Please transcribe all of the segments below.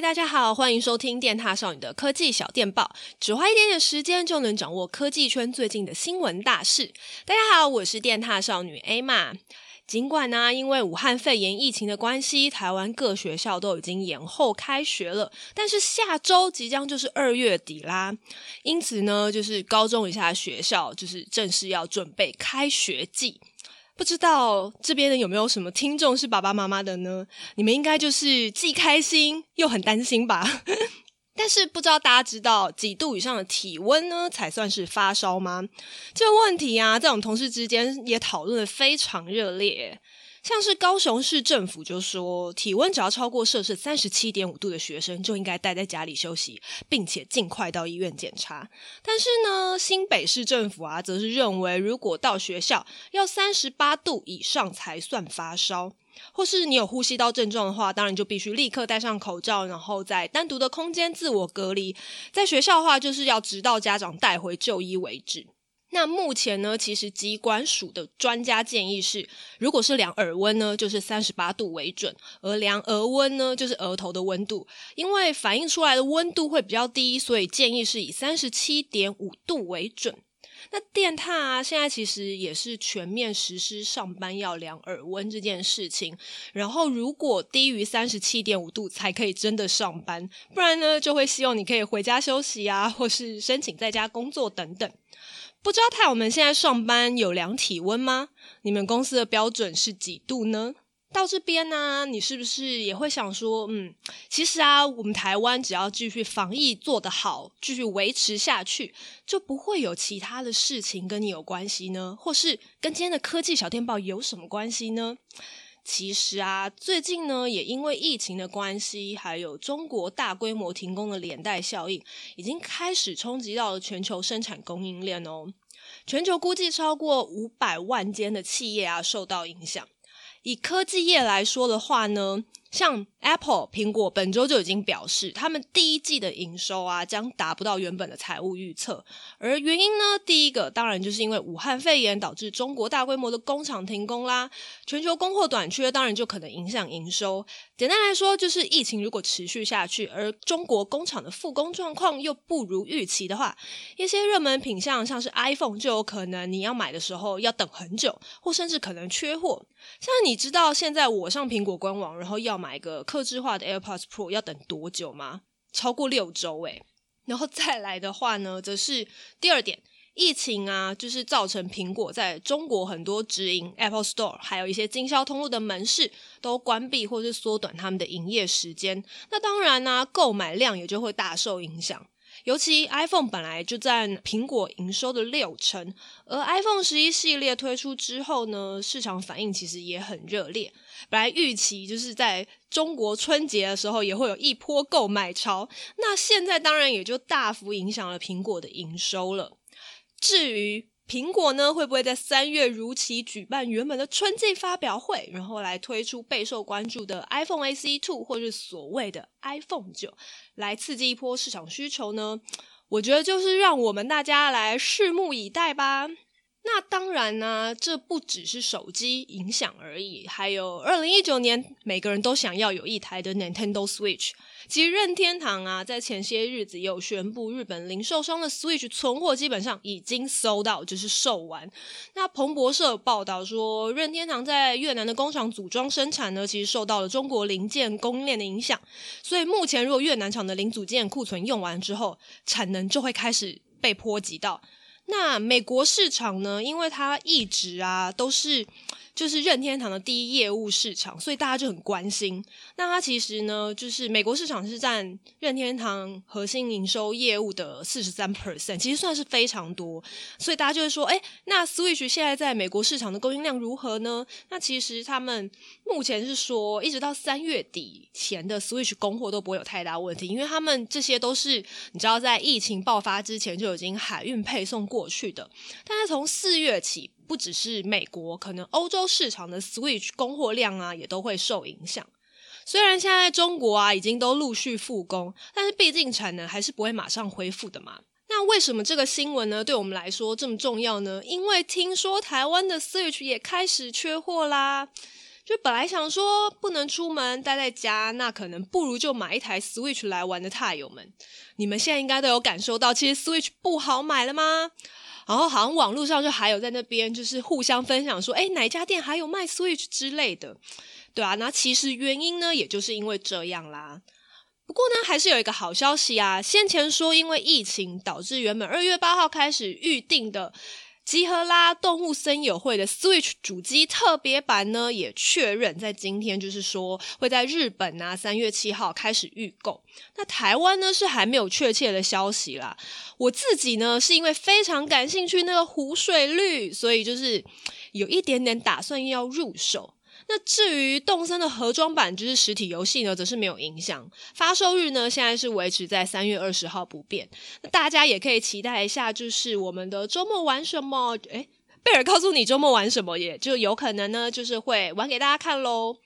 大家好，欢迎收听电獭少女的科技小电报，只花一点点时间就能掌握科技圈最近的新闻大事。大家好，我是电獭少女 Emma。尽管呢、因为武汉肺炎疫情的关系，台湾各学校都已经延后开学了，但是下周即将就是二月底啦，因此呢，就是高中以下学校就是正式要准备开学季。不知道这边的有没有什么听众是爸爸妈妈的呢？你们应该就是既开心又很担心吧？但是不知道大家知道几度以上的体温呢才算是发烧吗？这个问题啊，在我们同事之间也讨论的非常热烈。像是高雄市政府就说，体温只要超过摄氏三十七点五度的学生就应该待在家里休息，并且尽快到医院检查。但是呢，新北市政府啊，则是认为如果到学校要三十八度以上才算发烧，或是你有呼吸道症状的话，当然就必须立刻戴上口罩，然后在单独的空间自我隔离。在学校的话，就是要直到家长带回就医为止。那目前呢，其实机关署的专家建议是，如果是量耳温呢，就是三十八度为准；而量额温呢，就是额头的温度。因为反映出来的温度会比较低，所以建议是以三十七点五度为准。那电獭啊，现在其实也是全面实施上班要量耳温这件事情。然后，如果低于三十七点五度才可以真的上班，不然呢，就会希望你可以回家休息啊，或是申请在家工作等等。不知道太友们现在上班有量体温吗？你们公司的标准是几度呢？到这边呢、你是不是也会想说，嗯，其实啊，我们台湾只要继续防疫做得好，继续维持下去，就不会有其他的事情跟你有关系呢？或是跟今天的科技小电报有什么关系呢？其实啊，最近呢，也因为疫情的关系，还有中国大规模停工的连带效应，已经开始冲击到了全球生产供应链哦。全球估计超过五百万间的企业啊受到影响。以科技业来说的话呢，像 Apple 苹果本周就已经表示，他们第一季的营收啊将达不到原本的财务预测。而原因呢，第一个当然就是因为武汉肺炎导致中国大规模的工厂停工啦，全球供货短缺，当然就可能影响营收。简单来说，就是疫情如果持续下去，而中国工厂的复工状况又不如预期的话，一些热门品项像是 iPhone 就有可能你要买的时候要等很久，或甚至可能缺货。像你知道现在我上苹果官网，然后要买个客制化的 AirPods Pro 要等多久吗？超过六周诶。然后再来的话呢，则是第二点，疫情啊，就是造成苹果在中国很多直营 Apple Store，还有一些经销通路的门市都关闭或是缩短他们的营业时间。那当然呢，购买量也就会大受影响。尤其 iPhone 本来就占苹果营收的六成，而 iPhone 十一系列推出之后呢，市场反应其实也很热烈。本来预期就是在中国春节的时候也会有一波购买潮，那现在当然也就大幅影响了苹果的营收了。至于苹果呢，会不会在三月如期举办原本的春季发表会，然后来推出备受关注的 iPhone SE Two，或是所谓的 iPhone 九来刺激一波市场需求呢？我觉得就是让我们大家来拭目以待吧。那当然呢、啊，这不只是手机影响而已，还有二零一九年每个人都想要有一台的 Nintendo Switch。其实任天堂啊，在前些日子有宣布，日本零售商的 Switch 存货基本上已经搜到就是售完。那彭博社报道说，任天堂在越南的工厂组装生产呢，其实受到了中国零件供应链的影响，所以目前如果越南厂的零组件库存用完之后，产能就会开始被波及到。那美国市场呢？因为它一直啊都是就是任天堂的第一业务市场，所以大家就很关心。那它其实呢，就是美国市场是占任天堂核心营收业务的四十三 percent，其实算是非常多。所以大家就会说，诶，那 Switch 现在在美国市场的供应量如何呢？那其实他们目前是说，一直到三月底前的 Switch 供货都不会有太大问题，因为他们这些都是你知道，在疫情爆发之前就已经海运配送过去的。但是从四月起，不只是美国，可能欧洲市场的 Switch 供货量啊，也都会受影响。虽然现在中国啊已经都陆续复工，但是毕竟产能还是不会马上恢复的嘛。那为什么这个新闻呢，对我们来说这么重要呢？因为听说台湾的 Switch 也开始缺货啦。就本来想说不能出门待在家，那可能不如就买一台 Switch 来玩的踏友们，你们现在应该都有感受到，其实 Switch 不好买了吗？然后好像网络上就还有在那边就是互相分享说，诶，哪家店还有卖 Switch 之类的，对啊，那其实原因呢，也就是因为这样啦。不过呢，还是有一个好消息啊，先前说因为疫情导致原本二月八号开始预定的。集合啦！动物森友会的 Switch 主机特别版呢，也确认在今天，就是说会在日本啊三月七号开始预购。那台湾呢是还没有确切的消息啦。我自己呢是因为非常感兴趣那个湖水绿，所以就是有一点点打算要入手。那至于动森的盒装版，就是实体游戏呢，则是没有影响。发售日呢，现在是维持在三月二十号不变。那大家也可以期待一下，就是我们的周末玩什么？诶，贝尔告诉你周末玩什么，也就有可能呢，就是会玩给大家看喽。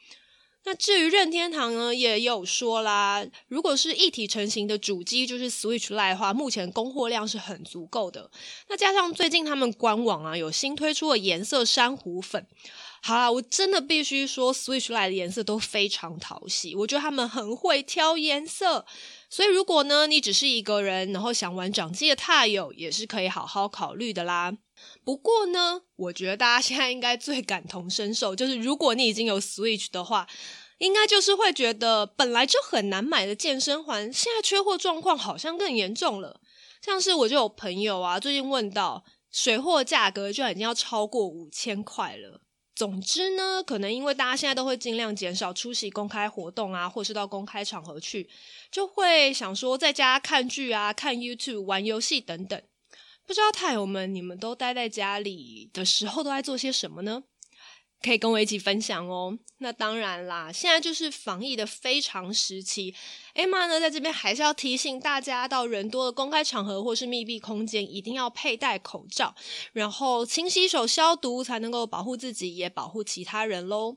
那至于任天堂呢，也有说啦，如果是一体成型的主机，就是 Switch Lite 的话，目前供货量是很足够的。那加上最近他们官网啊，有新推出的颜色珊瑚粉。好啦，我真的必须说，Switch Lite 的颜色都非常讨喜，我觉得他们很会挑颜色，所以如果呢，你只是一个人，然后想玩掌机的踏友，也是可以好好考虑的啦。不过呢，我觉得大家现在应该最感同身受，就是如果你已经有 Switch 的话，应该就是会觉得本来就很难买的健身环，现在缺货状况好像更严重了。像是我就有朋友啊，最近问到水货价格就已经要超过五千块了。总之呢，可能因为大家现在都会尽量减少出席公开活动啊，或是到公开场合去，就会想说在家看剧啊、看 YouTube、玩游戏等等。不知道太友们，你们都待在家里的时候都在做些什么呢？可以跟我一起分享哦。那当然啦，现在就是防疫的非常时期。Emma 呢，在这边还是要提醒大家，到人多的公开场合或是密闭空间，一定要佩戴口罩，然后勤洗手消毒，才能够保护自己，也保护其他人喽。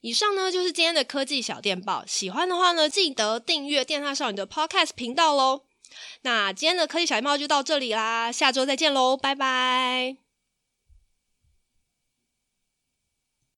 以上呢，就是今天的科技小电报。喜欢的话呢，记得订阅电獭少女的 Podcast 频道喽。那今天的科技小电报就到这里啦，下周再见喽，拜拜。